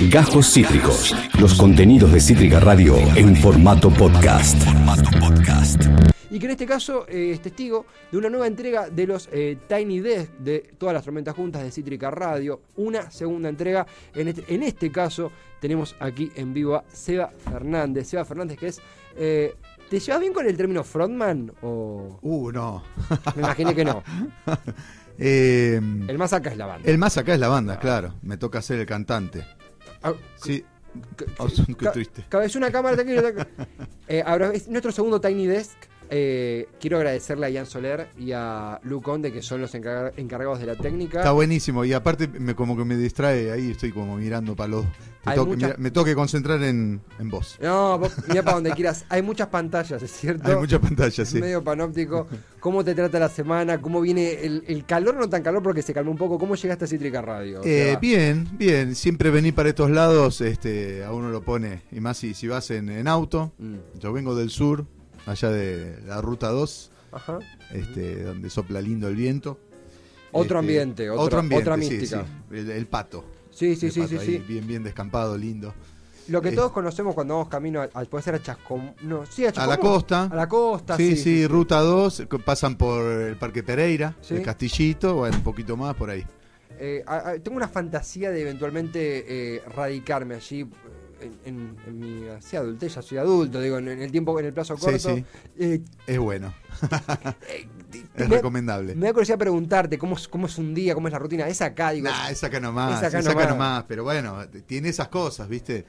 Gajos Cítricos. Los contenidos de Cítrica Radio en formato podcast. Y que en este caso eh, es testigo de una nueva entrega de los eh, Tiny Desk de todas las tormentas juntas de Cítrica Radio. Una segunda entrega. En este, en este caso tenemos aquí en vivo a Seba Fernández. Seba Fernández que es... eh, ¿Te llevas bien con el término frontman? O... Uh, no. Me imaginé que no. Eh, El más acá es la banda. el más acá es la banda, claro. Me toca ser el cantante. Ah, Sí. Oh, qué triste. Cabeza una cámara, tranquilo. Eh, nuestro segundo Tiny Desk. Eh, quiero agradecerle a Ian Soler y a Lu Conde, que son los encarga- encargados de la técnica. Está buenísimo. Y aparte, me, como que me distrae ahí. Estoy como mirando para los. tengo me tengo que concentrar en, en vos. No, vos mira para donde quieras. Hay muchas pantallas, ¿es cierto? Hay mucha pantalla, Es sí. medio panóptico. ¿Cómo te trata la semana? ¿Cómo viene el, el calor? No tan calor porque se calmó un poco. ¿Cómo llegaste a Cítrica Radio? Eh, bien, bien. Siempre venir para estos lados, este, a uno lo pone. Y más si, si vas en, en auto. Mm, Yo vengo del sur, allá de la ruta 2, Ajá. este, donde sopla lindo el viento. Otro Este, ambiente, otro- ambiente, otra mística. sí. El, el pato. Sí, sí, El sí, pato sí, ahí, sí. Bien, bien descampado, lindo. Lo que Eh, todos conocemos cuando vamos camino a, a- puede ser a Chascom, no, sí, a, A la costa. A la costa, Sí, sí. sí, ruta 2, co- pasan por el Parque Pereira, el Castillito, bueno, un poquito más por ahí. Eh, a- a- tengo una fantasía de eventualmente eh, radicarme allí en, en- en mi adultez, ya soy adulto, digo, en, en el tiempo, en el plazo corto. sí. Eh, Es bueno, eh, es me, recomendable. me da curiosidad preguntarte cómo es, cómo es un día, cómo es la rutina. Es acá, digo. Nah, es acá nomás, es acá es acá nomás. nomás, pero bueno, tiene esas cosas, ¿viste?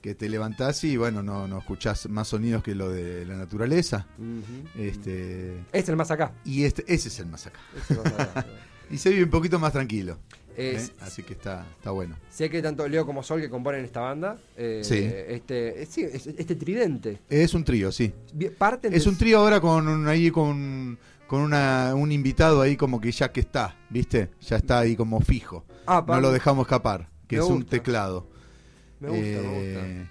Que te levantás y bueno, no, no escuchás más sonidos que lo de la naturaleza. Ujú. Este, Es el más acá. y este, ese es el más acá. Es el más acá. Y se vive un poquito más tranquilo. Es- ¿eh? Así que está, está bueno. Sé que tanto Leo como Sol que componen esta banda. eh, Sí. Este, eh, sí, es- este tridente. Es un trío, sí. Parten Es de- un trío ahora con un- ahí con, con una, un invitado ahí como que ya que está, ¿viste? Ya está ahí como fijo. Ah, No lo dejamos escapar, que Me es un teclado. Me gusta, me gusta.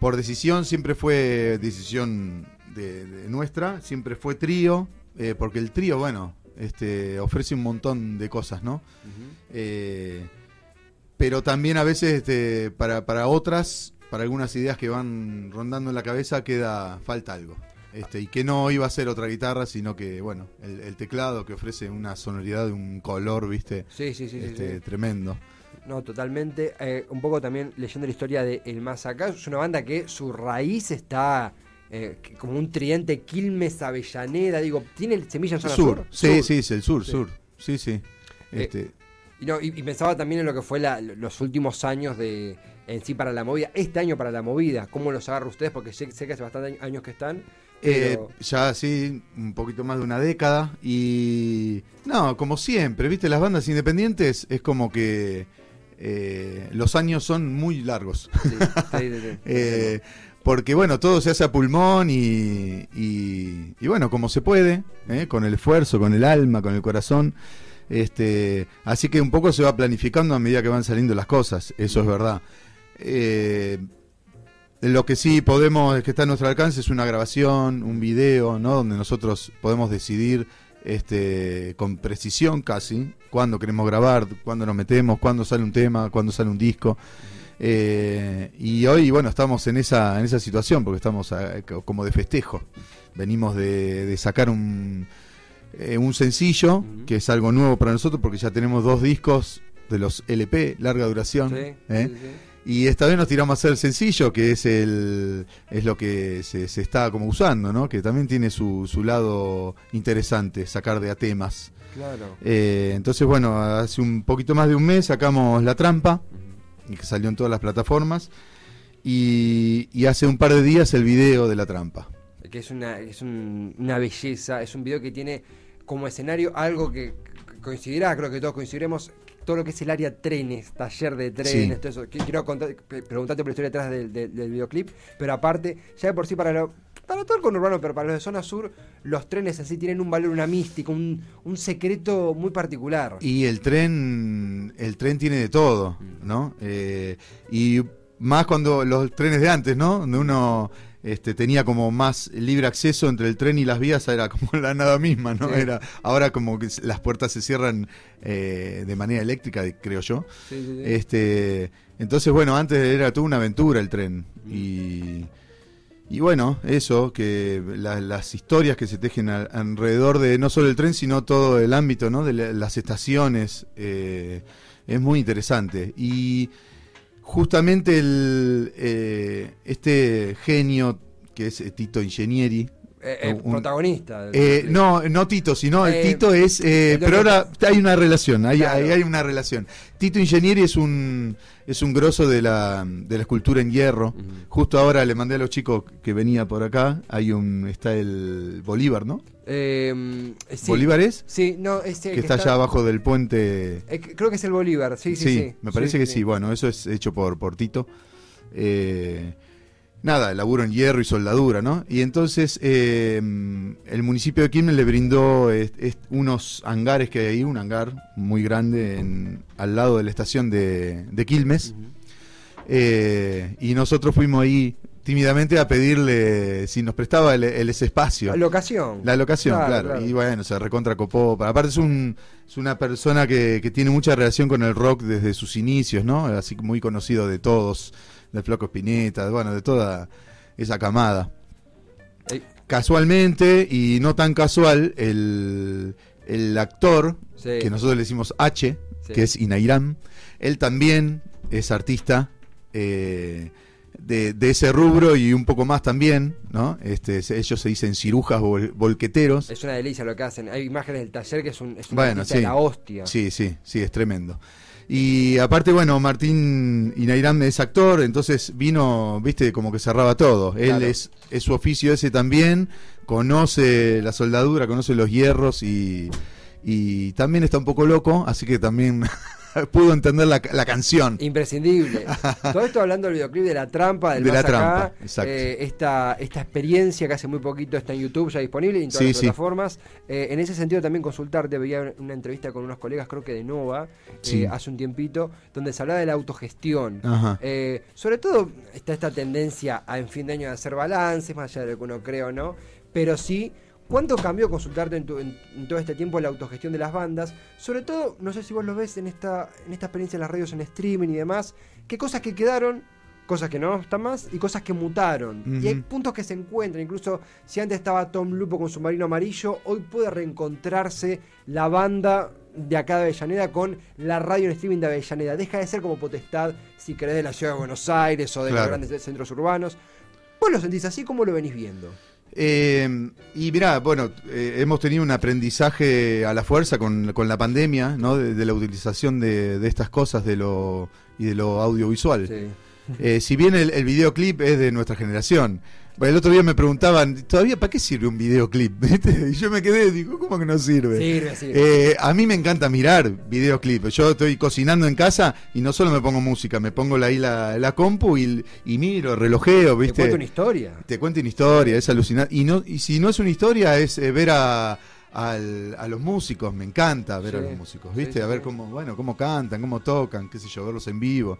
Por decisión, siempre fue decisión de, de nuestra, siempre fue trío, porque el trío, bueno, este, ofrece un montón de cosas, ¿no? Eh, pero también a veces este, para, para otras, para algunas ideas que van rondando en la cabeza, queda falta algo. Este, y que no iba a ser otra guitarra, sino que, bueno, el, el teclado que ofrece una sonoridad, un color, ¿viste? Sí, sí, sí, sí, este, sí. Tremendo. No, totalmente. Eh, un poco también leyendo la historia de El Más Acá. Es una banda que su raíz está eh, como un tridente Quilmes, Avellaneda. Digo, ¿tiene semilla en zona sur? Sur, sí, sí, es el sur, Sí. sur. Sí, sí. Eh, Este, Y, no, y, y pensaba también en lo que fue la- los últimos años de en sí para la movida. Este año para la movida. ¿Cómo los agarra ustedes? Porque sé, sé que hace bastantes años que están. Eh, ya sí, un poquito más de una década. Y. No, como siempre, ¿viste? Las bandas independientes es como que. eh, los años son muy largos. sí, sí, sí, sí. Eh, porque, bueno, todo se hace a pulmón y. Y, y bueno, como se puede, ¿eh? con el esfuerzo, con el alma, con el corazón. Este, así que un poco se va planificando a medida que van saliendo las cosas, eso es verdad. Eh, lo que sí podemos, que está a nuestro alcance, es una grabación, un video, ¿no? Donde nosotros podemos decidir este, con precisión casi cuándo queremos grabar, cuándo nos metemos, cuándo sale un tema, cuándo sale un disco. Eh, y hoy, bueno, estamos en esa, en esa situación porque estamos eh, co- como de festejo. Venimos de, de sacar un, eh, un sencillo, que es algo nuevo para nosotros porque ya tenemos dos discos de los LP, larga duración. Sí, ¿eh? sí, sí. Y esta vez nos tiramos a hacer el sencillo, que es el es lo que se, se está como usando, ¿no? Que también tiene su, su lado interesante, sacar de a temas. Claro. Eh, entonces, bueno, hace un poquito más de un mes sacamos La Trampa. Y que salió en todas las plataformas, y, y hace un par de días el video de La Trampa. que es una, es un- una belleza, es un video que tiene como escenario algo que coincidirá, creo que todos coincidiremos, todo lo que es el área trenes, taller de trenes, Sí. todo eso. Qu- Quiero contar- pre- preguntarte por la historia detrás del, del- del videoclip, pero aparte, ya de por sí para lo, para todo el conurbano, pero para los de zona sur, los trenes así tienen un valor, una mística, un, un secreto muy particular. Y el tren, el tren tiene de todo, ¿no? Eh, y más cuando los trenes de antes, ¿no? Donde uno este, tenía como más libre acceso entre el tren y las vías, era como la nada misma, ¿no? Sí. Era, ahora como que las puertas se cierran eh, de manera eléctrica, creo yo. Sí, sí, sí. Este, entonces, bueno, antes era toda una aventura el tren. Y, y bueno, eso, que la- las historias que se tejen al- alrededor de no solo el tren, sino todo el ámbito, ¿no? De la- las estaciones, eh, es muy interesante. Y justamente el, eh, este genio que es Tito Ingenieri, Eh, eh, un- protagonista. eh, no, no Tito, sino el Eh, Tito es. eh, el pero ahora hay una relación, hay, Claro. hay, hay una relación. Tito Ingenieri es un es un grosso de la, de la escultura en hierro. Justo ahora le mandé a los chicos que venía por acá. Hay un está el Bolívar, ¿no? Eh, sí. Bolívar es Sí, no, ese que está allá abajo del puente. eh, creo que es el Bolívar, sí, sí, sí. me parece que sí. Bueno, eso es hecho por, por Tito. Eh, nada, el laburo en hierro y soldadura, ¿no? Y entonces eh, el municipio de Quilmes le brindó unos hangares que hay ahí, un hangar muy grande en- al lado de la estación de, de Quilmes. Eh, y nosotros fuimos ahí tímidamente a pedirle si nos prestaba el, el- ese espacio. Locación. La locación, Claro, claro, claro. Y bueno, se recontra copó. Aparte es, un, es una persona que, que tiene mucha relación con el rock desde sus inicios, ¿no? Así que muy conocido de todos, del Flaco Spinetta, bueno, de toda esa camada. Casualmente, y no tan casual, el, el actor, sí. que nosotros le decimos H, Sí. que es Inairam, él también es artista eh, de, de ese rubro y un poco más también, ¿no? Este, ellos se dicen cirujas vol- volqueteros. Es una delicia lo que hacen. Hay imágenes del taller que es un, es un Bueno, de sí. la hostia. Sí, sí, sí, es tremendo. Y aparte, bueno, Martín Inairam es actor, entonces vino, viste, como que cerraba todo. Él es, es su oficio ese también, conoce la soldadura, conoce los hierros y, y también está un poco loco, así que también pudo entender la, la canción. Imprescindible. Todo esto hablando del videoclip de La Trampa, del De La Acá, Trampa, exacto. eh, esta, esta experiencia que hace muy poquito está en YouTube ya disponible y en todas Sí, las sí. plataformas. Eh, en ese sentido también consultarte, veía una entrevista con unos colegas, creo que de Nova, eh, hace un tiempito, donde se hablaba de la autogestión. Eh, sobre todo está esta tendencia a en fin de año de hacer balances, más allá de lo que uno cree o no, pero sí, ¿cuánto cambió consultarte en, tu- en- en todo este tiempo la autogestión de las bandas? Sobre todo, no sé si vos lo ves en esta, en esta experiencia en las radios en streaming y demás, qué cosas que quedaron, cosas que no están más y cosas que mutaron. Y hay puntos que se encuentran, incluso si antes estaba Tom Lupo con su marino amarillo, hoy puede reencontrarse la banda de acá de Avellaneda con la radio en streaming de Avellaneda. Deja de ser como potestad, si querés, de la ciudad de Buenos Aires o de los grandes centros urbanos. ¿Vos lo sentís así? ¿Cómo lo venís viendo? Eh, y mirá, bueno, eh, hemos tenido un aprendizaje a la fuerza con, con la pandemia, ¿no? De, de la utilización de, de estas cosas de lo, y de lo audiovisual. Sí. Eh, si bien el, el videoclip es de nuestra generación. El otro día me preguntaban, ¿todavía para qué sirve un videoclip? ¿Viste? Y yo me quedé, digo, ¿cómo que no sirve? Sirve, sirve. Eh, a mí me encanta mirar videoclips. Yo estoy cocinando en casa y no solo me pongo música, me pongo ahí la, la compu y, y miro, relojeo, Te ¿viste? cuento una historia. te cuenta una historia, es alucinante. Y, no, y si no es una historia, es eh, ver a, al- a los músicos, me encanta ver a los músicos, ¿viste? sí, a ver cómo, bueno, cómo cantan, cómo tocan, qué sé yo, verlos en vivo.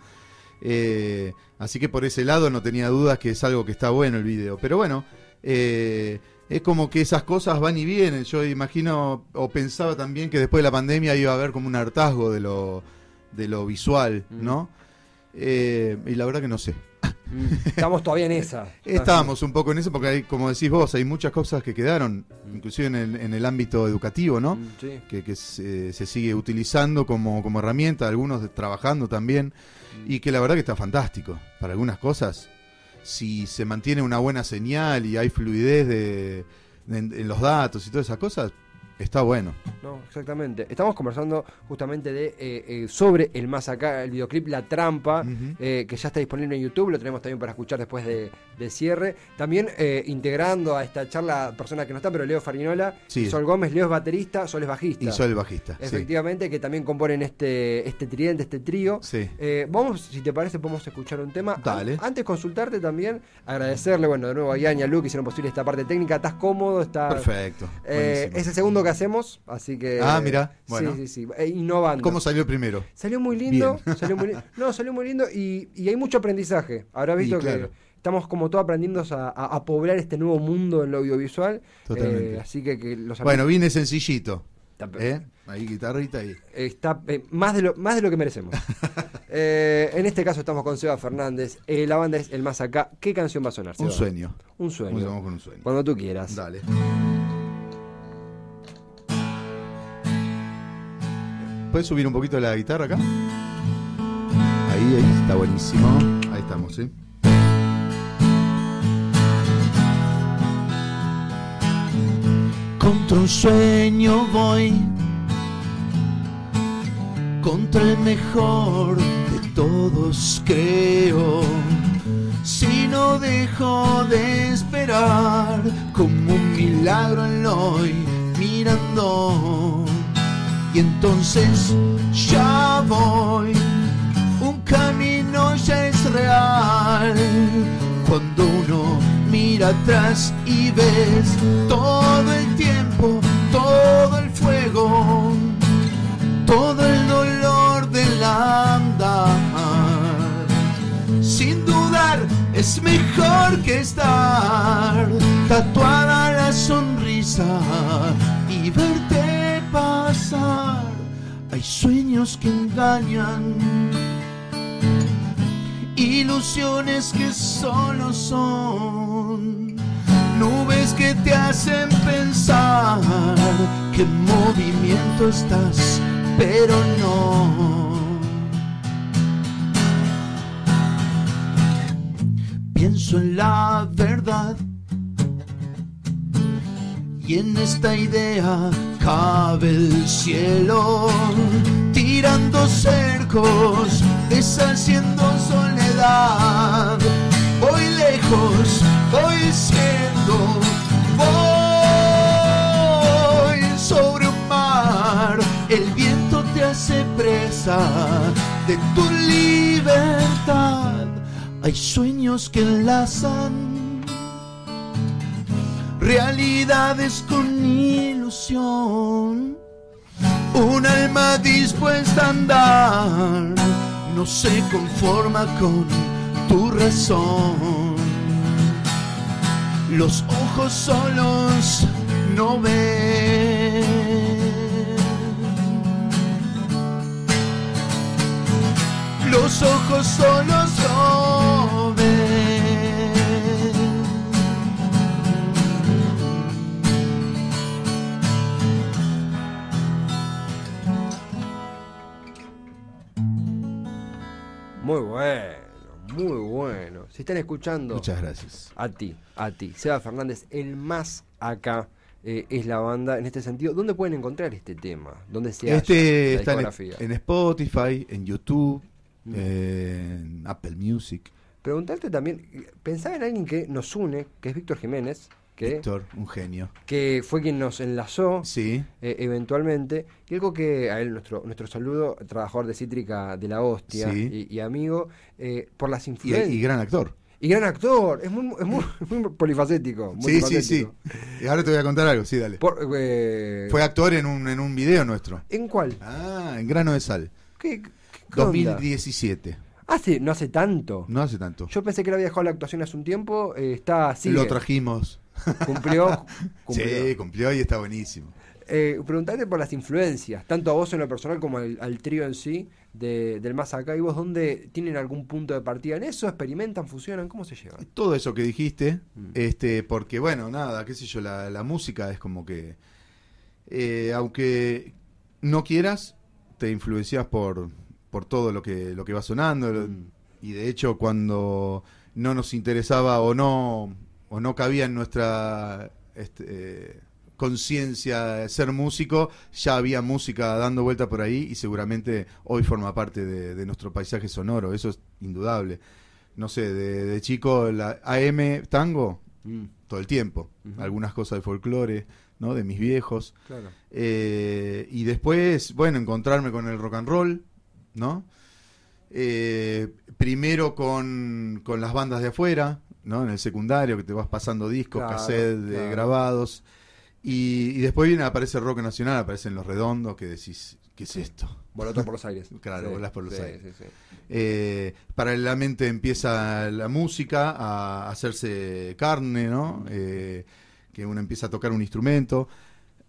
Eh, así que por ese lado no tenía dudas que es algo que está bueno el video. Pero bueno, eh, es como que esas cosas van y vienen. Yo imagino, o pensaba también que después de la pandemia iba a haber como un hartazgo de lo, de lo visual, Mm. ¿no? Eh, y la verdad que no sé. Mm, Estamos todavía en esa. Estábamos un poco en eso porque hay, como decís vos, hay muchas cosas que quedaron, inclusive en el, en el ámbito educativo, ¿no? Mm, Sí. Que, que se, se sigue utilizando como, como herramienta, algunos trabajando también, y que la verdad que está fantástico. Para algunas cosas, si se mantiene una buena señal y hay fluidez de, en, en los datos y todas esas cosas, está bueno. No, exactamente. Estamos conversando justamente de eh, eh, sobre el más acá, el videoclip La Trampa, eh, que ya está disponible en YouTube, lo tenemos también para escuchar después de, cierre. También integrando a esta charla personas que no están, pero Leo Farinola, Sí. Sol Gómez, Leo es baterista, Sol es bajista. Y soy el bajista. sí. Efectivamente, que también componen este, este tridente, este trío. Sí. Vamos, si te parece, podemos escuchar un tema. Dale. An- Antes consultarte también, agradecerle, bueno, de nuevo a Ian y a Lu que hicieron posible esta parte técnica. ¿Estás cómodo? ¿Está, Perfecto. Es el segundo que hacemos, así que... Ah, mirá, bueno. Sí, sí, sí, eh, innovando. ¿Cómo salió primero? Salió muy lindo, salió muy. No, salió muy lindo y, y hay mucho aprendizaje. Habrá visto que estamos como todos aprendiendo a, a, poblar este nuevo mundo en lo audiovisual. Totalmente. Eh, así que, que los Bueno, viene sencillito. ¿Eh? Ahí guitarrita ahí. Está eh, más, de lo, más de lo que merecemos. Eh, en este caso estamos con Seba Fernández. la banda es El Más Acá. ¿Qué canción va a sonar? Un sueño. Un sueño. Vamos con un sueño. Cuando tú quieras. Dale. ¿Puedes subir un poquito la guitarra acá? Ahí, ahí, está buenísimo. Ahí estamos, ¿sí? Contra un sueño voy, contra el mejor de todos creo. Si no dejo de esperar, como un milagro en hoy mirando, y entonces ya voy, un camino ya es real, cuando uno mira atrás y ves todo el tiempo, todo el fuego, todo el dolor del andar. Sin dudar es mejor que estar tatuada la sonrisa Hay sueños que engañan ilusiones que solo son nubes que te hacen pensar que en movimiento estás, pero no. Pienso en la verdad y en esta idea cabe el cielo, tirando cercos, deshaciendo soledad. Voy lejos, voy siendo, voy sobre un mar. El viento te hace presa de tu libertad. Hay sueños que enlazan realidades con ilusión. Un alma dispuesta a andar no se conforma con tu razón. Los ojos solos no ven. Los ojos solos no ven. Muy bueno, muy bueno. Si están escuchando. Muchas gracias. A ti, a ti. Seba Fernández, el más acá. Eh, es la banda en este sentido. ¿Dónde pueden encontrar este tema? ¿Dónde se Este está en, Spotify, en YouTube, mm. en Apple Music. Preguntarte también, pensaba en alguien que nos une, que es Víctor Jiménez, que, Víctor, un genio. Que fue quien nos enlazó sí. Eh, eventualmente. Y algo que a él, nuestro, nuestro saludo, trabajador de Cítrica de la Hostia y, amigo, eh, por las influencias. Y, gran actor. Y gran actor, es muy, es muy, polifacético. sí, sí, sí. Y ahora te voy a contar algo, sí, dale. Eh, fue actor en un, en un video nuestro. ¿En cuál? Ah, en Grano de Sal. ¿Qué? 2017. Hace, no hace tanto. No hace tanto. Yo pensé que él había dejado la actuación hace un tiempo. está así. Lo trajimos. Cumplió, Sí, cumplió y está buenísimo. Eh, preguntarte por las influencias, tanto a vos en lo personal como al, trío en sí, del más acá. ¿Y vos dónde tienen algún punto de partida en eso? ¿Experimentan, fusionan? ¿Cómo se llevan? Todo eso que dijiste, mm. este porque bueno, nada, qué sé yo, la, música es como que, eh, aunque no quieras, te influencias por, por todo lo que, lo que va sonando. Mm. Y de hecho, cuando no nos interesaba o no o no cabía en nuestra este, eh, conciencia ser músico, ya había música dando vuelta por ahí y seguramente hoy forma parte de, nuestro paisaje sonoro, eso es indudable. No sé, de, chico la AM tango mm. todo el tiempo, algunas cosas de folclore, ¿no? De mis viejos. Eh, y después, bueno, encontrarme con el rock and roll, ¿no? Eh, primero con, con las bandas de afuera, ¿no? En el secundario, que te vas pasando discos, cassettes, grabados. Y, y después viene, aparece el rock nacional, aparecen los redondos, que decís, ¿qué es esto? Voló todo por los aires. Claro, volás por los sí, aires. sí, sí. Eh, paralelamente empieza la música a hacerse carne, ¿no? Eh, que uno empieza a tocar un instrumento.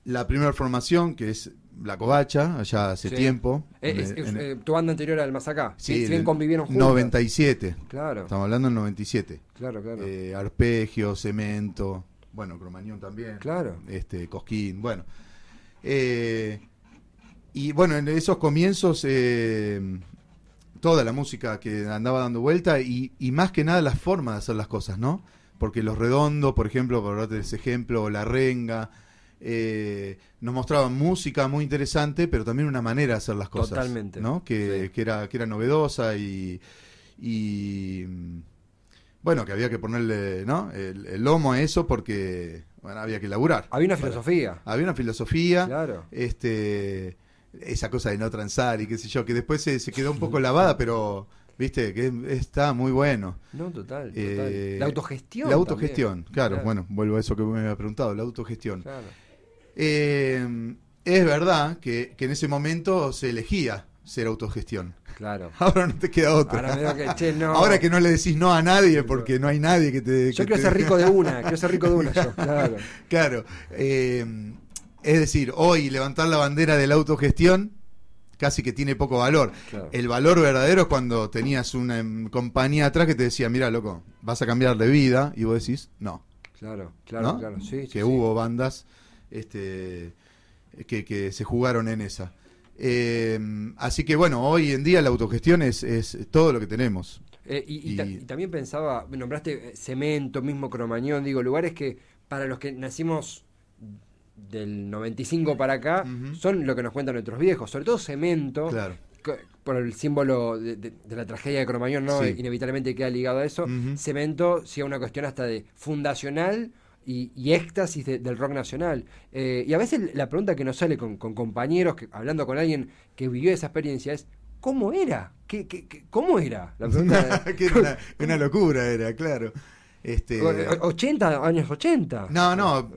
La primera formación, que es La Covacha, allá hace Sí. tiempo. Eh, es- es, eh, tu banda anterior al Masacá. sí, si en bien el convivieron juntos. 97. Claro, Estamos hablando del 97. claro, claro. Eh, arpegio, cemento, bueno, cromañón también. Claro. Este, cosquín, bueno. Y bueno, en esos comienzos, eh, toda la música que andaba dando vuelta y, y más que nada la forma de hacer las cosas, ¿no? Porque los redondos, por ejemplo, por darte ese ejemplo, o la renga, eh, nos mostraban música muy interesante, pero también una manera de hacer las cosas. Totalmente. ¿no? Que, Sí. que era, que era novedosa y, y, bueno, que había que ponerle ¿no? el, el lomo a eso porque bueno, había que laburar. Había una filosofía. había una filosofía, Claro. este, esa cosa de no transar y qué sé yo, que después se, se quedó un poco lavada, pero viste que está muy bueno. No, total. total. Eh, la autogestión. La autogestión, también. claro, bueno, vuelvo a eso que me había preguntado, la autogestión. Claro. Eh, es verdad que, que en ese momento se elegía ser autogestión. Claro. Ahora no te queda otra. Ahora que, che, no. Ahora que no le decís no a nadie porque no hay nadie que te... Yo que quiero te- ser rico de una, quiero ser rico de una yo. Claro. Claro. eh, es decir, hoy levantar la bandera de la autogestión casi que tiene poco valor. Claro. El valor verdadero es cuando tenías una em, compañía atrás que te decía, mira, loco, vas a cambiar de vida, y vos decís, no. Claro, claro, ¿no? claro. Sí, que sí. hubo bandas este, que, que se jugaron en esa. Eh, así que bueno, hoy en día la autogestión es, es todo lo que tenemos. Eh, y, y ta- Y- y también pensaba, nombraste eh, cemento, mismo cromañón, digo, lugares que para los que nacimos del 95 para acá son lo que nos cuentan nuestros viejos, sobre todo cemento, Claro. por el símbolo de, de- de la tragedia de Cromañón, ¿no? Sí. inevitablemente queda ligado a eso. Cemento sí a una cuestión hasta de fundacional y, y éxtasis de- del rock nacional. Eh, y a veces la pregunta que nos sale con, con compañeros, que, hablando con alguien que vivió esa experiencia, es ¿cómo era? ¿Qué, qué- qué- cómo era? La pregunta que era una, una locura era, claro. Este, O- 80, años 80. no, no,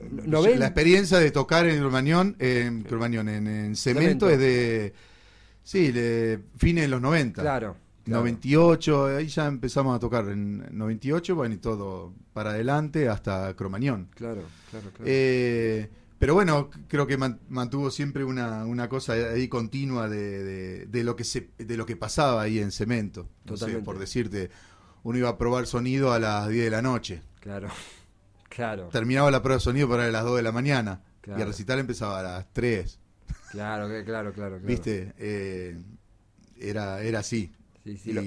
la experiencia de tocar en Cromañón, en, en, en cemento, Cemento. es de, sí, de fines de los 90. Claro. Claro. 98, ahí ya empezamos a tocar en 98, bueno, y todo para adelante hasta Cromañón. Claro, claro, claro. Eh, pero bueno, creo que man- mantuvo siempre una, una cosa ahí continua de, de- de lo que se, de lo que pasaba ahí en cemento. Sé, por decirte, uno iba a probar sonido a las 10 de la noche. claro. Claro. Terminaba la prueba de sonido para las 2 de la mañana. Y el recital empezaba a las 3. Claro, claro, claro, claro. ¿Viste? Eh, era, era así. Sí, sí, Y- lo-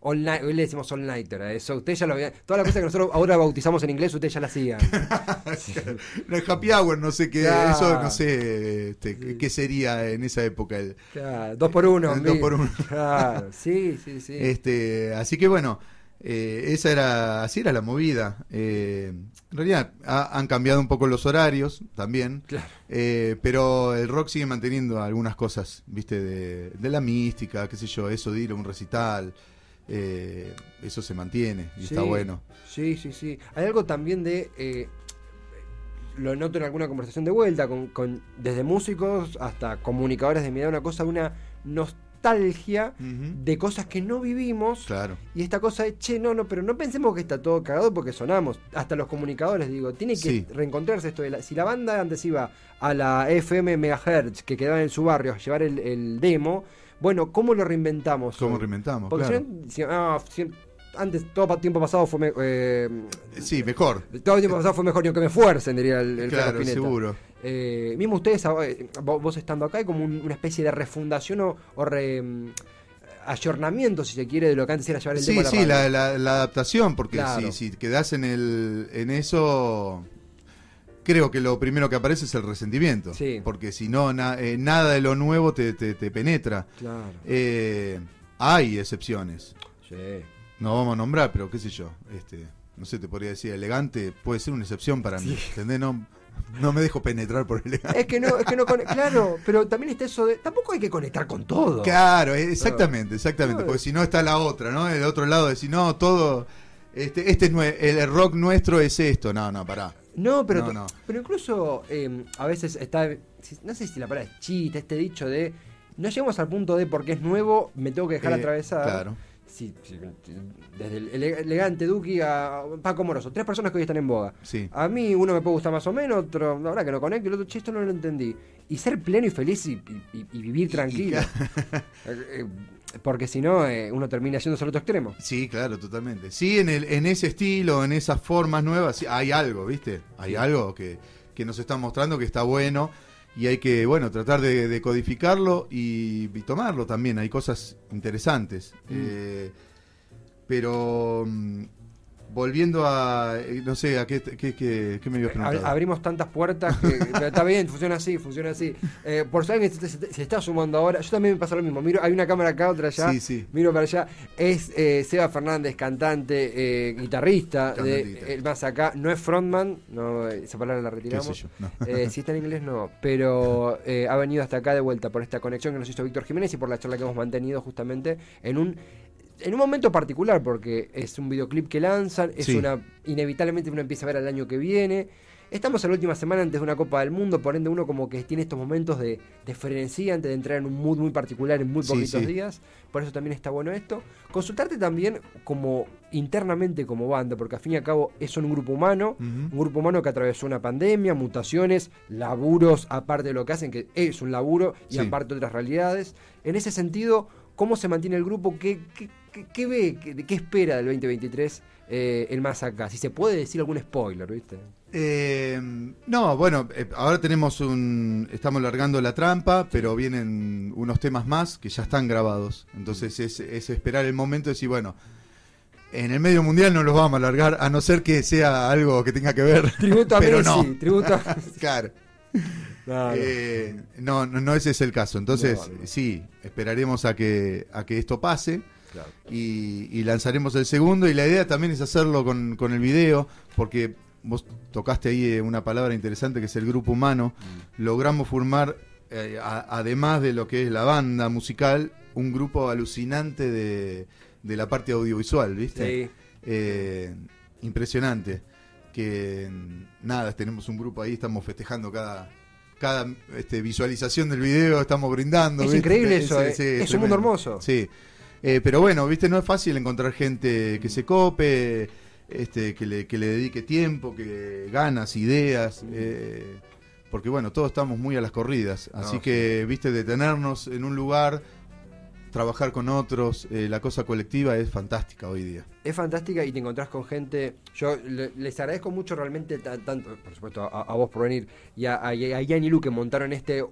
all night- hoy le decimos all nighter a eso. Usted ya lo había. Todas las cosas que nosotros ahora bautizamos en inglés, usted ya la hacían. El happy hour, no sé qué, Claro. eso no sé este, Sí. qué sería en esa época. El, Claro, dos por uno. El dos por uno. Claro, sí, sí, sí. Este, así que bueno, eh, esa era, así era la movida. Eh, en realidad ha- han cambiado un poco los horarios también, Claro. eh, pero el rock sigue manteniendo algunas cosas, viste, de, de la mística, qué sé yo, eso de ir a un recital, eh, eso se mantiene y está bueno. Sí, sí, sí. Hay algo también de. eh, lo noto en alguna conversación de vuelta, con, con- desde músicos hasta comunicadores de mi edad, una cosa una nostalgia Ujú. de cosas que no vivimos. Claro. Y esta cosa de, che, no, no, pero no pensemos que está todo cagado porque sonamos. Hasta los comunicadores, digo, tiene que Sí. reencontrarse esto. De la- si la banda antes iba a la FM Megahertz, que quedaba en su barrio, a llevar el, el demo, bueno, ¿cómo lo reinventamos? ¿Cómo hoy? reinventamos? Porque Claro. si ah, si- antes, todo tiempo pasado fue... me- eh, Sí, mejor. todo tiempo pasado fue mejor, ni que me fuercen, diría el, el Claro, seguro. Eh, mismo ustedes, ahora, eh, vo- vos estando acá, hay como un- una especie de refundación o, o re, mm, ayornamiento, si se quiere, de lo que antes era llevar el Sí, tema a la sí, la, la- la adaptación, porque Claro. si, si quedás en, el, en eso, creo que lo primero que aparece es el resentimiento. Sí. Porque si no, na- eh, nada de lo nuevo te, te- te penetra. Claro. Eh, hay excepciones, Sí. no vamos a nombrar, pero qué sé yo, este, no sé, te podría decir elegante, puede ser una excepción para mí, ¿entendés? No, no me dejo penetrar por elegante. Es que no, es que no, claro, pero también está eso de, tampoco hay que conectar con todo. Claro, eh, exactamente, exactamente, Claro. porque si no está la otra, ¿no? El otro lado de si no, todo, este, este es el rock nuestro es esto, no, no, pará. No, pero, No, no. pero incluso eh, a veces está, no sé si la palabra es chiste, este dicho de, no llegamos al punto de porque es nuevo, me tengo que dejar Eh, atravesar. Claro. Sí, sí, desde el ele- elegante Duki a Paco Moroso, tres personas que hoy están en boga. Sí. A mí uno me puede gustar más o menos, otro, la verdad que no conecto, y el otro chiste no lo entendí. Y ser pleno y feliz y, y- y- vivir tranquilo. Eh, eh, porque si no, eh, uno termina yendo al otro extremo. Sí, claro, totalmente. Sí, en, el, en ese estilo, en esas formas nuevas, sí, hay algo, ¿viste? Hay algo que, que nos están mostrando que está bueno y hay que, bueno, tratar de, de codificarlo y, y tomarlo también. Hay cosas interesantes. Eh, pero mm, volviendo a, eh, no sé, ¿a qué, qué, qué- qué me ibas preguntar? abrimos tantas puertas que pero está bien, funciona así, funciona así. Eh, por si alguien se, se- se está sumando ahora, yo también me pasa lo mismo. Miro, hay una cámara acá, otra allá. Sí, sí. Miro para allá. Es eh, Seba Fernández, cantante, eh, guitarrista Cantante de. El Más Acá. No es frontman, no, esa palabra la ¿Qué retiramos. sé yo? No. Eh, si está en inglés, no. Pero eh, ha venido hasta acá de vuelta por esta conexión que nos hizo Víctor Jiménez y por la charla que hemos mantenido justamente en un. En un momento particular, porque es un videoclip que lanzan, es Sí. una. inevitablemente uno empieza a ver al año que viene. Estamos en la última semana antes de una Copa del Mundo, por ende uno como que tiene estos momentos de, de frenesí antes de entrar en un mood muy particular en muy poquitos sí. días. Por eso también está bueno esto. Consultarte también como internamente como banda, porque al fin y al cabo es un grupo humano, un grupo humano que atravesó una pandemia, mutaciones, laburos, aparte de lo que hacen, que es un laburo, y aparte otras realidades. En ese sentido, ¿cómo se mantiene el grupo? ¿Qué, qué, qué- qué ve? ¿Qué, qué espera del 2023 eh, el más acá? Si se puede decir algún spoiler, ¿viste? Eh, no, bueno, eh, ahora tenemos un. Estamos largando la trampa, pero vienen unos temas más que ya están grabados. Entonces es, es esperar el momento de decir, bueno, en el medio mundial no los vamos a largar, a no ser que sea algo que tenga que ver. Tributo a pero Messi, no. tributo a... Claro. No, no. Eh, no, no, no ese es el caso. Entonces, sí, esperaremos a que, a que esto pase Claro. y, y lanzaremos el segundo. Y la idea también es hacerlo con, con el video, porque vos tocaste ahí eh, una palabra interesante que es el grupo humano. Logramos formar, eh, a- además de lo que es la banda musical, un grupo alucinante de, de la parte audiovisual, ¿viste? Sí. Eh, impresionante. Que mm, nada, tenemos un grupo ahí, estamos festejando cada cada este, visualización del video, estamos brindando. Es ¿viste? increíble eso, eh. sí, Es un mundo hermoso. Sí. Eh, pero bueno, viste, no es fácil encontrar gente que se cope, este, que le, que le dedique tiempo, que ganas, ideas. eh, porque bueno, todos estamos muy a las corridas. Así No, que, viste, detenernos en un lugar, trabajar con otros, eh, la cosa colectiva es fantástica hoy día. Es fantástica y te encontrás con gente. Yo le- les agradezco mucho realmente, ta- tanto, por supuesto, a, a vos por venir y a, a, a Lu que montaron este,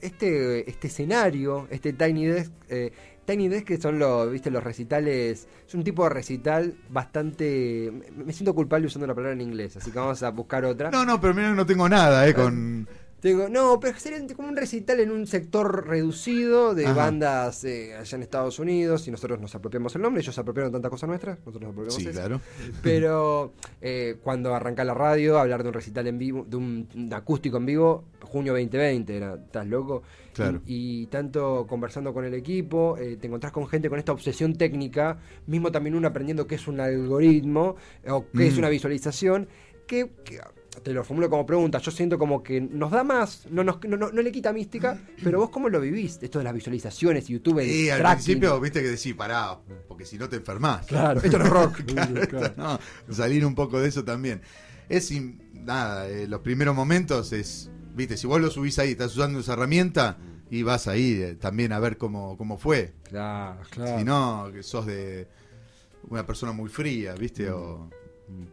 este, este escenario, este Tiny Desk. eh, Tiny Desk que son los, viste, los recitales. Es un tipo de recital bastante. Me, me siento culpable usando la palabra en inglés, así que vamos a buscar otra. No, no, pero mira, no tengo nada, eh, con... Digo, no, pero sería como un recital en un sector reducido de Ajá. bandas eh, allá en Estados Unidos y nosotros nos apropiamos el nombre, ellos se apropiaron tantas cosas nuestras, nosotros nos apropiamos Sí, eso. claro. Pero eh, cuando arranca la radio, hablar de un recital en vivo, de un, un acústico en vivo, junio 2020, era, ¿estás loco? Claro. Y, y tanto conversando con el equipo, eh, te encontrás con gente con esta obsesión técnica, mismo también uno aprendiendo qué es un algoritmo o qué es Mm. una visualización, que, que- te lo formulo como pregunta, yo siento como que nos da más, no, nos, no, no- no le quita mística, pero vos cómo lo vivís, esto de las visualizaciones, YouTube, el Y al tracking? principio, viste que decís, pará, porque si no te enfermás. Claro, esto no es rock. Claro, Claro. no, salir un poco de eso también. Es nada, eh, los primeros momentos es, viste, si vos lo subís ahí, estás usando esa herramienta y vas ahí eh, también a ver cómo, cómo fue. Claro, claro. Si no, que sos de una persona muy fría, viste, Mm. o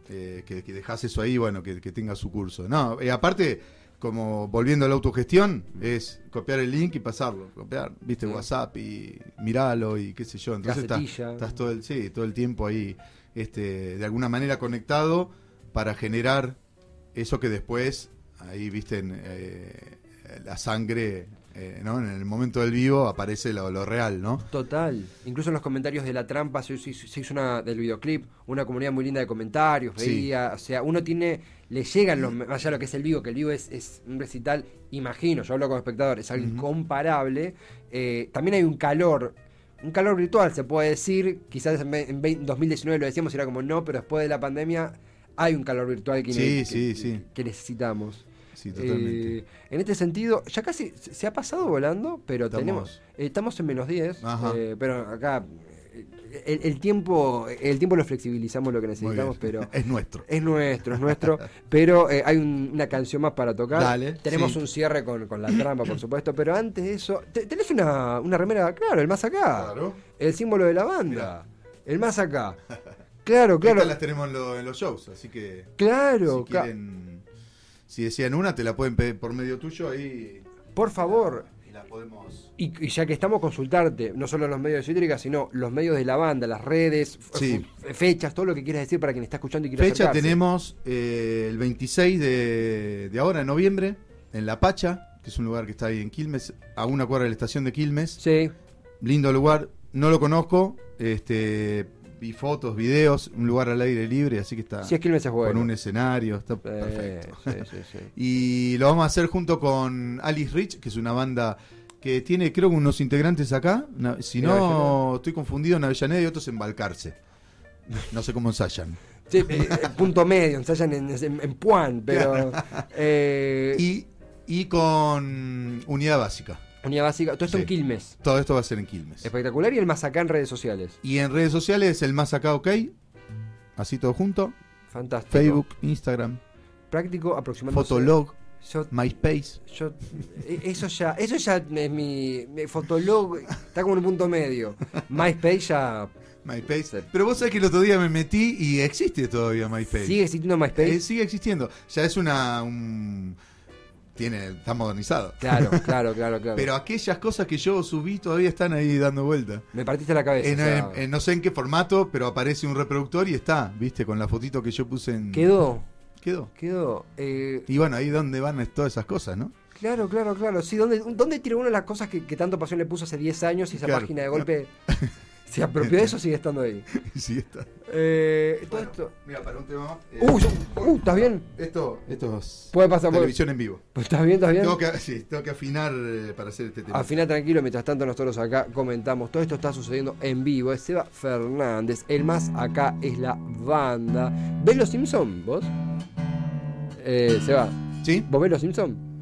eh, que, que dejás eso ahí, bueno, que, que tenga su curso. No, y aparte, como volviendo a la autogestión, es copiar el link y pasarlo, copiar, viste, Mm. WhatsApp y miralo y qué sé yo. Entonces estás, todo el, sí, todo el tiempo ahí, este, de alguna manera conectado para generar eso que después, ahí viste, en, eh, la sangre, eh, ¿no? En el momento del vivo aparece lo, lo real, ¿no? Total. Incluso en los comentarios de la trampa se, se- se hizo una del videoclip, una comunidad muy linda de comentarios, Sí. veía, o sea, uno tiene, le llegan los, más allá de lo que es el vivo, que el vivo es, es un recital, imagino, yo hablo como espectador, es algo incomparable. Eh, también hay un calor, un calor virtual, se puede decir, quizás en, ve- en ve- 2019 lo decíamos y era como no, pero después de la pandemia hay un calor virtual que, Sí, sí, que- sí. que necesitamos. Sí, totalmente. Eh, en este sentido, ya casi se ha pasado volando, pero Estamos- tenemos eh, estamos en menos 10, Ajá. eh, pero acá eh, el, el tiempo el tiempo lo flexibilizamos lo que necesitamos, pero es nuestro. es nuestro, es nuestro, pero hay un- una canción más para tocar. Dale, Tenemos sí. un cierre con, con la trampa, por supuesto, pero antes de eso, te- tenés una, una remera, claro, el más acá, Claro. el símbolo de la banda, el más acá. Claro, claro, Estas las tenemos en, lo- en los shows, así que claro, si quieren, si decían una, te la pueden pedir por medio tuyo ahí por favor. y la podemos. Y, y ya que estamos, consultarte, no solo los medios de Cítrica, sino los medios de la banda, las redes, Sí. fechas, todo lo que quieras decir para quien está escuchando y quiera Fecha acercarse. tenemos eh, el 26 de, de ahora, en noviembre, en La Pacha, que es un lugar que está ahí en Quilmes, a una cuadra de la estación de Quilmes. Sí, Lindo lugar, no lo conozco, este vi fotos, videos, un lugar al aire libre, así que está si es que es bueno. con un escenario, está Eh, perfecto. sí, sí, sí. Y lo vamos a hacer junto con Alice Rich, que es una banda que tiene creo que unos integrantes acá. Si ¿En no, estoy confundido en Avellaneda y otros en Balcarce. No sé cómo ensayan. Sí, eh, eh, punto medio, ensayan en, en, en Puan, pero. eh, Y, y con Unidad Básica. Unidad básica, todo esto Sí. en Quilmes. Todo esto va a ser en Quilmes. Espectacular y el más acá en redes sociales. Y en redes sociales, el más acá, ok. Así todo junto. Fantástico. Facebook, Instagram, Práctico, aproximadamente. Fotolog, Yo, MySpace. yo, eh, eso ya, eso ya es mi, mi Fotolog, está como en un punto medio. MySpace ya MySpace. Pero vos sabés que el otro día me metí y existe todavía MySpace. sigue existiendo MySpace. Eh, sigue existiendo. Ya es una. un- tiene, está modernizado. Claro, claro, claro, claro. Pero aquellas cosas que yo subí todavía están ahí dando vuelta. Me partiste la cabeza. En- o sea, en- en no sé en qué formato, pero aparece un reproductor y está, viste, con la fotito que yo puse en. quedó, Quedó. quedó. eh, Y bueno, ahí donde van todas esas cosas, ¿no? claro, claro, claro. Sí, ¿dónde, dónde tiró uno de las cosas que, que tanto pasión le puso hace 10 años y esa Claro. página de golpe se apropió de eso sigue estando ahí? sí, está. Eh, todo esto. Mira, para un tema más. eh, Uh, uh, ¿estás bien? esto, esto es Puede pasar, televisión en vivo. Pues, ¿Estás bien? ¿Estás bien? Tengo que, sí, tengo que afinar eh, para hacer este tema. Afina tranquilo, mientras tanto nosotros acá comentamos. Todo esto está sucediendo en vivo. Es Seba Fernández. El más acá es la banda. ¿Ves los Simpson vos? Eh, Seba, ¿Sí? ¿vos ves los Simpson?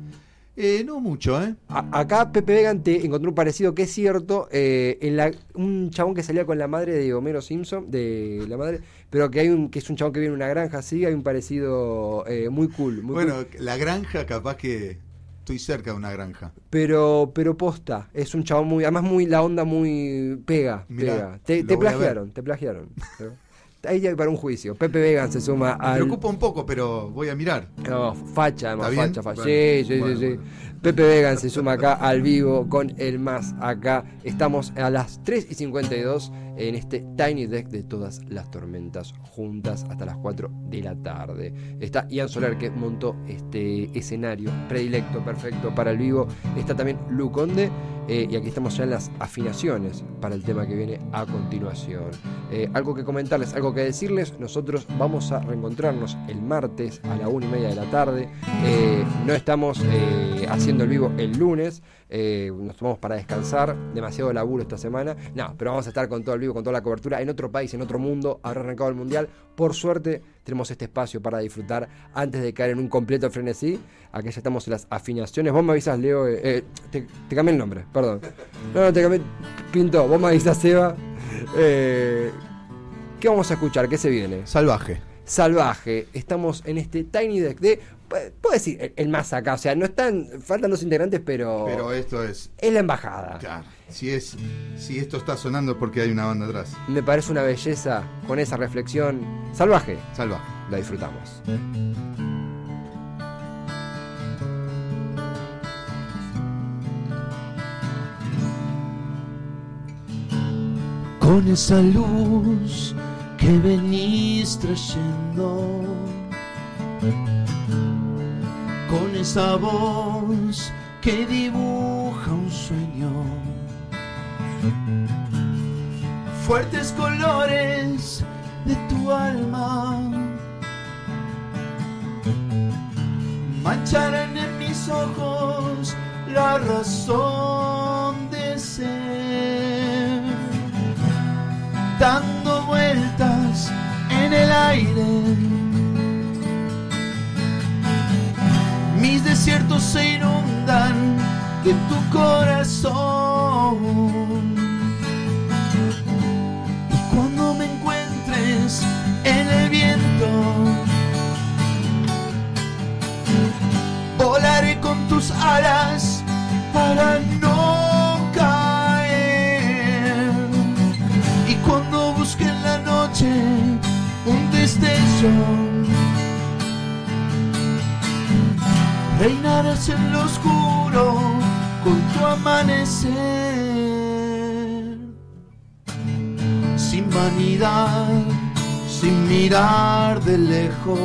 Eh, no mucho, ¿eh? A- acá Pepe Vegan te encontró un parecido que es cierto. eh, en la, un chabón que salía con la madre de Homero Simpson, de la madre, pero que hay un que es un chabón que vive en una granja así, hay un parecido eh, muy cool. muy Bueno, cool. la granja, capaz que estoy cerca de una granja. Pero, pero posta, es un chabón muy, además muy, la onda muy pega, Mirá, pega. Te, te plagiaron, te plagiaron. Ahí ya hay para un juicio. Pepe Vegan se suma Me al. preocupa un poco, pero voy a mirar. No, facha, además, facha, facha. Bueno, sí, sí, bueno, sí, sí. bueno. Pepe Vegan se suma acá al vivo con el más acá. Estamos a las 3 y 52 en este Tiny Deck de todas las tormentas juntas hasta las 4 de la tarde. Está Ian Soler que montó este escenario predilecto, perfecto para el vivo. Está también Lu Conde eh, y aquí estamos ya en las afinaciones para el tema que viene a continuación. Eh, algo que comentarles, algo que decirles, nosotros vamos a reencontrarnos el martes a la una y media de la tarde. Eh, no estamos eh, haciendo el vivo el lunes, eh, nos tomamos para descansar, demasiado laburo esta semana. No, pero vamos a estar con todo el vivo, con toda la cobertura en otro país, en otro mundo. Habrá arrancado el mundial. Por suerte, tenemos este espacio para disfrutar antes de caer en un completo frenesí. Aquí ya estamos en las afinaciones. Vos me avisas, Leo. eh, eh, te, te cambié el nombre, perdón. No, no, te cambié. Pinto, vos me avisas, Seba. ¿Qué vamos a escuchar? ¿Qué se viene? Salvaje. Salvaje. Estamos en este Tiny Deck de. pu- Puedo decir, el, el más acá. O sea, no están. Faltan dos integrantes, pero. Pero esto es. es la embajada. Claro. Si, es, si esto está sonando es porque hay una banda atrás. Me parece una belleza con esa reflexión. Salvaje. Salvaje. La disfrutamos. con esa luz que venís trayendo, con esa voz que dibuja un sueño, fuertes colores de tu alma. Mancharán en mis ojos la razón de ser dando vueltas en el aire. Mis desiertos se inundan de tu corazón. Y cuando me encuentres en el viento, volaré con tus alas para reinarás en lo oscuro con tu amanecer. Sin vanidad, sin mirar de lejos,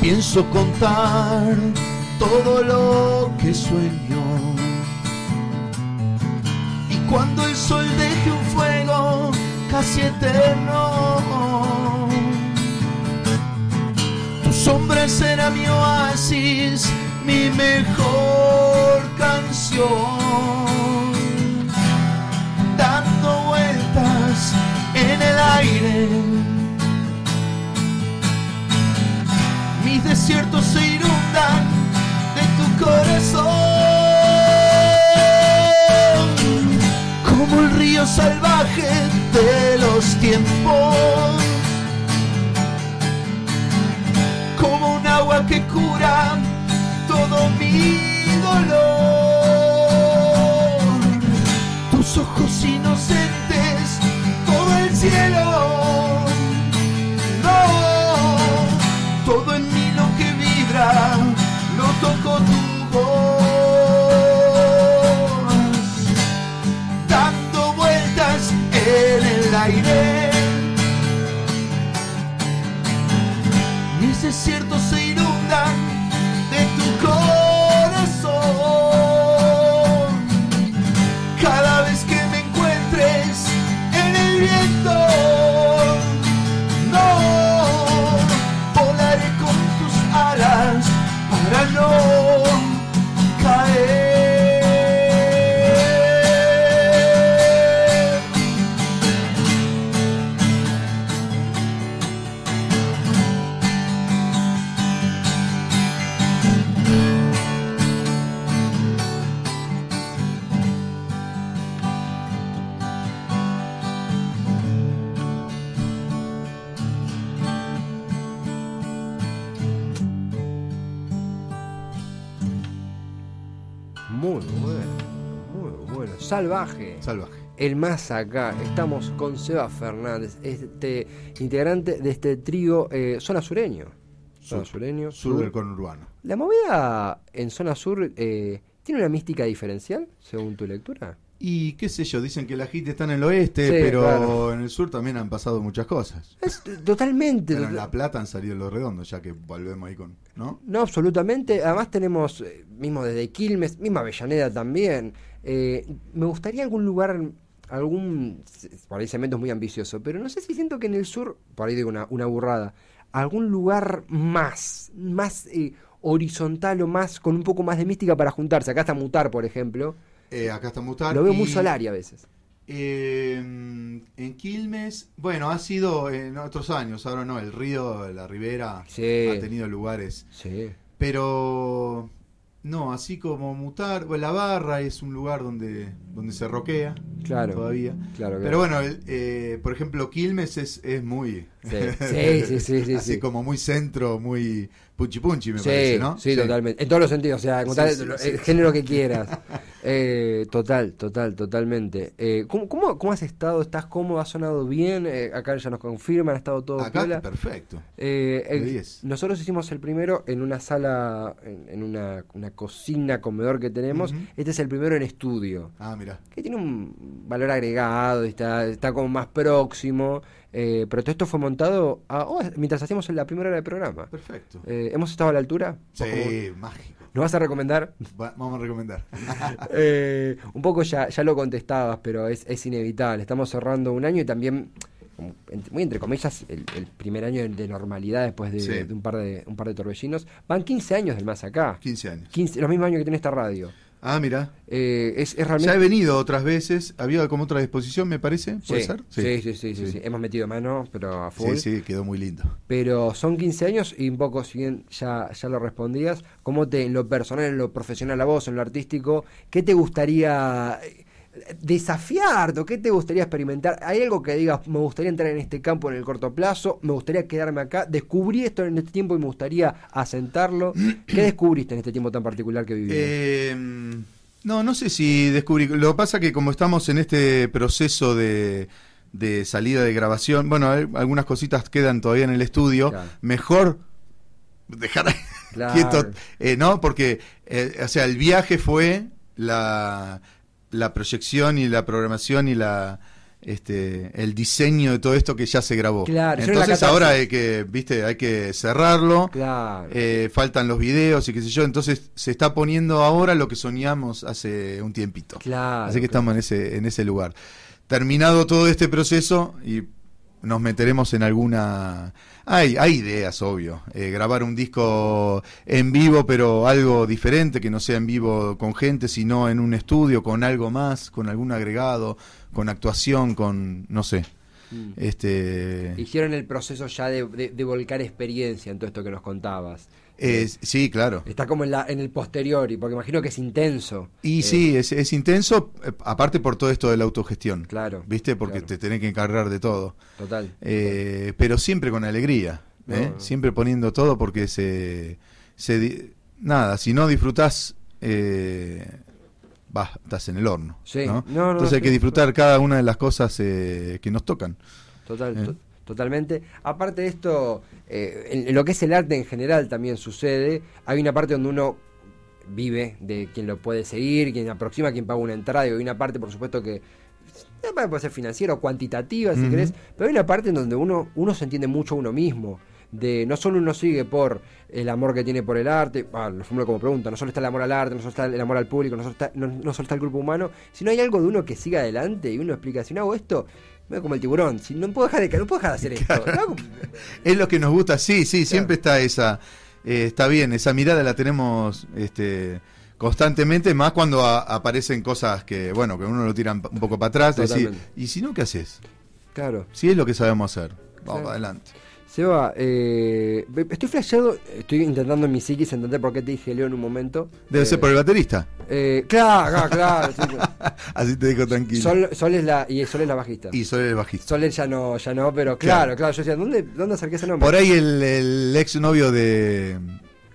pienso contar todo lo que sueño. Y cuando el sol deje un fuego casi eterno, tu sombra será mi oasis, mi mejor canción. Dando vueltas en el aire. Mis desiertos se inundan de tu corazón. Como el río salvaje de los tiempos. Como un agua que cura todo mi dolor. Tus ojos inocentes, todo el cielo. Muy bueno, muy bueno. Salvaje. Salvaje. El más acá. Estamos con Seba Fernández, este integrante de este trío eh, Zona Sureño. Zona Sureño. Sur del conurbano. La movida en Zona Sur eh, tiene una mística diferencial, según tu lectura. Y qué sé yo, dicen que la gente está en el oeste, Sí, pero claro. en el sur también han pasado muchas cosas. Es totalmente. Pero en La Plata han salido los redondos, ya que volvemos ahí con. ¿No? No, absolutamente. Además tenemos, eh, mismo desde Quilmes, misma Avellaneda también. Eh, me gustaría algún lugar, algún, por ahí Cemento es muy ambicioso, pero no sé si siento que en el sur, por ahí digo una, una burrada, algún lugar más, más eh, horizontal o más, con un poco más de mística para juntarse. Acá está Mutar, por ejemplo. Eh, acá está Mutar. Lo veo muy y, solaria a veces. eh, en Quilmes, bueno, ha sido en otros años, ahora no, el río, la ribera Sí. ha tenido lugares. Sí. Pero no, así como Mutar, bueno, la barra es un lugar donde, donde se roquea Claro. todavía. Claro, claro. Pero bueno, eh, por ejemplo, Quilmes es, es muy. Sí, sí, sí, sí, sí, así sí. como muy centro, muy punchi punchi, me sí, parece, ¿no? sí, totalmente. En todos los sentidos, o sea, encontrar Sí, el, género que quieras. Eh, total, total, totalmente. Eh, ¿cómo, cómo, cómo has estado? ¿Estás cómodo? ¿Ha sonado bien? Eh, acá ya nos confirman, ha estado todo Acá piola. perfecto. Eh, el- 10. nosotros hicimos el primero en una sala, en, en una, una cocina, comedor que tenemos. Este es el primero en estudio Ah, mira. que tiene un valor agregado, está, está como más próximo, eh, pero todo esto fue montado a- oh, mientras hacíamos la primera hora del programa. Perfecto. Eh, ¿Hemos estado a la altura? Sí, ¿Vos cómo- mágico. ¿Nos vas a recomendar? Va- vamos a recomendar. Eh, un poco ya, ya lo contestabas, pero es, es inevitable. Estamos cerrando un año y también, muy entre comillas, el, el primer año de normalidad después de, Sí. de un, par de un par de torbellinos. Van 15 años del más acá. 15 años. 15, los mismos años que tiene esta radio. Ah, mira. Eh, es, es Ya realmente... he venido otras veces. Había como otra exposición, me parece. ¿Puede Sí, ser? sí, sí, sí, sí, sí. Hemos metido mano, pero a full. Sí, sí, quedó muy lindo. Pero son 15 años y un poco, si bien ya, ya lo respondías, ¿cómo te, en lo personal, en lo profesional a vos, en lo artístico, qué te gustaría desafiar o qué te gustaría experimentar? ¿Hay algo que digas, me gustaría entrar en este campo en el corto plazo, me gustaría quedarme acá, descubrí esto en este tiempo y me gustaría asentarlo? ¿Qué descubriste en este tiempo tan particular que vivimos? Eh, no, no sé si descubrí. Lo que pasa que como estamos en este proceso de, de salida de grabación, bueno, hay- algunas cositas quedan todavía en el estudio. Claro. Mejor dejar Claro. quieto, eh, ¿no? Porque, eh, o sea, el viaje fue la, la proyección y la programación y la este el diseño de todo esto que ya se grabó. Claro, Entonces ahora hay que, viste, hay que cerrarlo. claro. Eh, faltan los videos y qué sé yo, entonces se está poniendo ahora lo que soñamos hace un tiempito. claro. Así que estamos en ese, en ese lugar. Terminado todo este proceso y nos meteremos en alguna... Hay, hay ideas, obvio. Eh, grabar un disco en vivo, pero algo diferente, que no sea en vivo con gente, sino en un estudio, con algo más, con algún agregado, con actuación, con, no sé. Mm. Este, Hicieron el proceso ya de, de- de volcar experiencia en todo esto que nos contabas. Eh, sí, claro. Está como en, la, en el posterior, y porque imagino que es intenso. Y Eh, sí, es, es intenso, eh, aparte por todo esto de la autogestión. Claro. ¿Viste? Porque claro. te tenés que encargar de todo. Total. Eh, pero siempre con alegría. No, ¿eh? no. Siempre poniendo todo porque se. nada, si no disfrutás. Eh, vas, estás en el horno. Sí. ¿no? Entonces hay que disfrutar cada una de las cosas eh, que nos tocan. Total, Eh. to- totalmente. Aparte de esto, eh, en, lo que es el arte en general también sucede. Hay una parte donde uno vive de quien lo puede seguir, quien aproxima, quien paga una entrada, y hay una parte, por supuesto, que puede ser financiera o cuantitativa, si querés, pero hay una parte en donde uno, uno se entiende mucho a uno mismo. De no solo uno sigue por el amor que tiene por el arte, ah, lo formulo como pregunta, no solo está el amor al arte, no solo está el amor al público, no solo está, no, no solo está el grupo humano, sino hay algo de uno que siga adelante y uno explica, si no hago esto, me como el tiburón, si no puedo dejar de, no puedo dejar de hacer esto. Es lo que nos gusta, sí, sí, siempre está esa, eh, está bien, esa mirada la tenemos este, constantemente, más cuando a- aparecen cosas que, bueno, que uno lo tiran un poco para atrás, decir. ¿y si no qué haces? Claro. Si es lo que sabemos hacer, vamos Sí. adelante. Seba, eh, estoy flasheado, estoy intentando en mi psiquis entender por qué te dije Leo en un momento. Debe Eh, ser por el baterista, eh, claro, claro, claro. así te digo tranquilo. Sol, Sol es la, y Sol es la bajista. Y soy el bajista. Soler ya no, ya no, pero claro, Claro. claro, yo decía, ¿dónde, dónde acerqué ese nombre? Por ahí el, el ex novio de,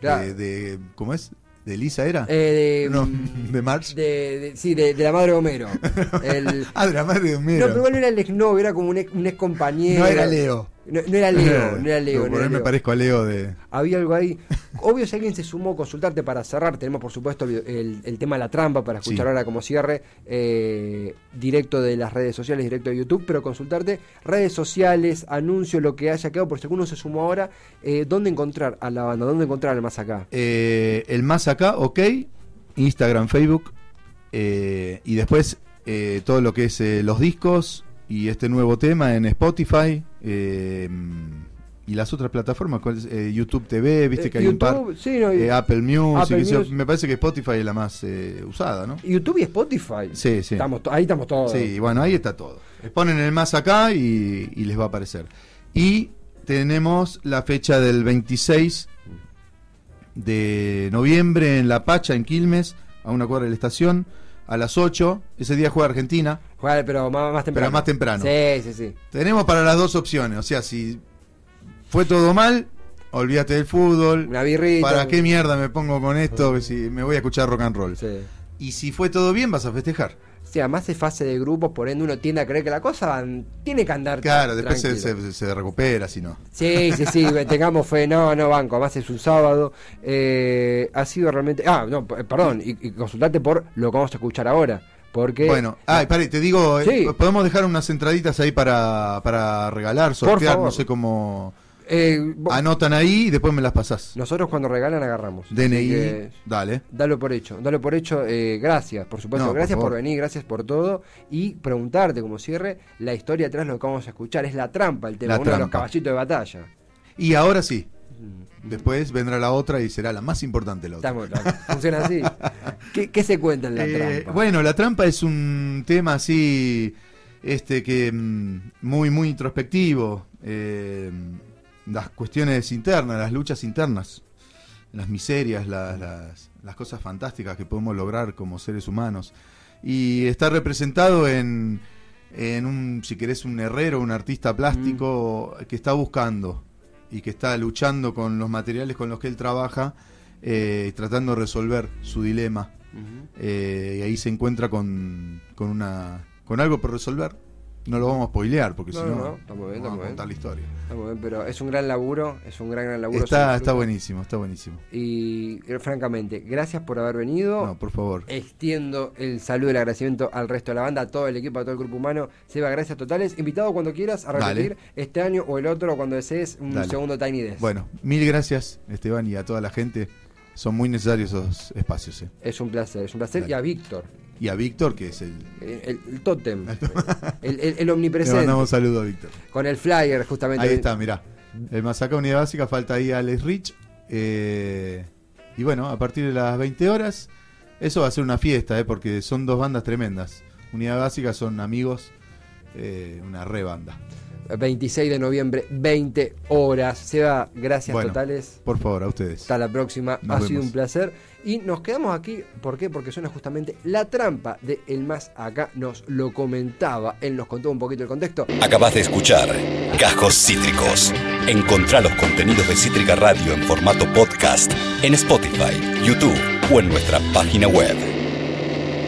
Claro. de, de- ¿Cómo es? ¿De Lisa era? Eh, de, no, mm, de March. de- de- sí, de, de la madre de Homero. El- Ah, de la madre de Homero. no, pero igual no era el ex novio, era como un ex, un ex compañero. No era Leo. No, no era Leo, no era Leo. No, no por era ahí me parezco a Leo de. Había algo ahí. Obvio, si alguien se sumó, consultarte para cerrar. Tenemos, por supuesto, el, el- el tema de la trampa para escuchar Sí. ahora como cierre. eh, directo de las redes sociales, directo de YouTube. Pero consultarte redes sociales, anuncios, lo que haya quedado. Por si alguno se sumó ahora, eh, ¿dónde encontrar a la banda? ¿Dónde encontrar al más acá? Eh, el más acá, ok. Instagram, Facebook. eh, y después eh, todo lo que es eh, los discos y este nuevo tema en Spotify. Eh, y las otras plataformas, ¿cuál es? Eh, YouTube TV, viste Eh, que hay un par. Sí, no, Eh, Apple Music, Apple me parece que Spotify es la más usada, ¿no? YouTube y Spotify. Sí, sí. Estamos ahí estamos todos. Sí, bueno, ahí está todo. Ponen el más acá y, y les va a aparecer. Y tenemos la fecha del 26 de noviembre en La Pacha, en Quilmes, a una cuadra de la estación, a las 8. Ese día juega Argentina. Juega, pero más, más temprano. Pero más temprano. Sí, sí, sí. Tenemos para las dos opciones. O sea, si fue todo mal, olvídate del fútbol. Una birrita. ¿Para qué mierda me pongo con esto? Si me voy a escuchar rock and roll. Sí. Y si fue todo bien, vas a festejar. Sí, además es fase de grupos, por ende uno tiende a creer que la cosa tiene que andar. Claro, después se, tranquilo. se- se recupera, si no. Sí, sí, sí, tengamos fe, no, no, banco, además es un sábado. Eh, ha sido realmente. Ah, no, perdón, y, y consultate por lo que vamos a escuchar ahora. Porque. Bueno, ay, pare, te digo, eh, podemos dejar unas entraditas ahí para, para regalar, sortear, no sé cómo. Eh, vos- Anotan ahí y después me las pasás. nosotros cuando regalan agarramos. DNI, que dale. Dalo por hecho, dalo por hecho. eh, gracias, por supuesto. No, gracias por, venir, gracias por todo. Y preguntarte como cierre la historia atrás lo que vamos a escuchar. Es la trampa el tema, La uno de los caballitos de batalla. Y ahora sí, Después vendrá la otra y será la más importante la otra. Estamos, funciona así. ¿Qué, qué se cuenta en la Eh, trampa? Bueno, la trampa es un tema así, este que mm, muy muy introspectivo. eh, las cuestiones internas, las luchas internas, las miserias, la- las, las cosas fantásticas que podemos lograr como seres humanos. Y está representado en, en un, si querés, un herrero, un artista plástico que está buscando y que está luchando con los materiales con los que él trabaja, eh, tratando de resolver su dilema. Eh, y ahí se encuentra con, con una con algo por resolver. No lo vamos a spoilear porque No, si no, bien, está vamos a contar la historia. Bien, pero es un gran laburo, es un gran, gran laburo. Está, está buenísimo, está buenísimo. Y eh, francamente, gracias por haber venido. No, por favor. Extiendo el saludo y el agradecimiento al resto de la banda, a todo el equipo, a todo el grupo humano. Seba, gracias totales. Invitado cuando quieras a Dale. repetir este año o el otro, cuando desees un Dale. segundo Tiny Desk. Bueno, mil gracias Esteban y a toda la gente. Son muy necesarios esos espacios. eh. Es un placer, es un placer. Dale. Y a Víctor, Y a Víctor, que es el... el, el, el tótem, el, el- el Le omnipresente, mandamos saludo a Víctor. con el flyer justamente. Ahí está, mirá. El Masaca Unidad Básica, falta ahí Alex Rich. eh, y bueno, a partir de las 20 horas, eso va a ser una fiesta, eh, porque son dos bandas tremendas. Unidad Básica son amigos, eh, una re banda. 26 de noviembre, 20 horas. Seba, gracias Bueno. totales. Por favor, a ustedes. Hasta la próxima. Nos ha sido un placer. Y nos quedamos aquí. ¿Por qué? Porque suena justamente la trampa de El Más Acá. Nos lo comentaba. Él nos contó un poquito el contexto. Acabas de escuchar Gajos Cítricos. Encontrá los contenidos de Cítrica Radio en formato podcast en Spotify, YouTube o en nuestra página web.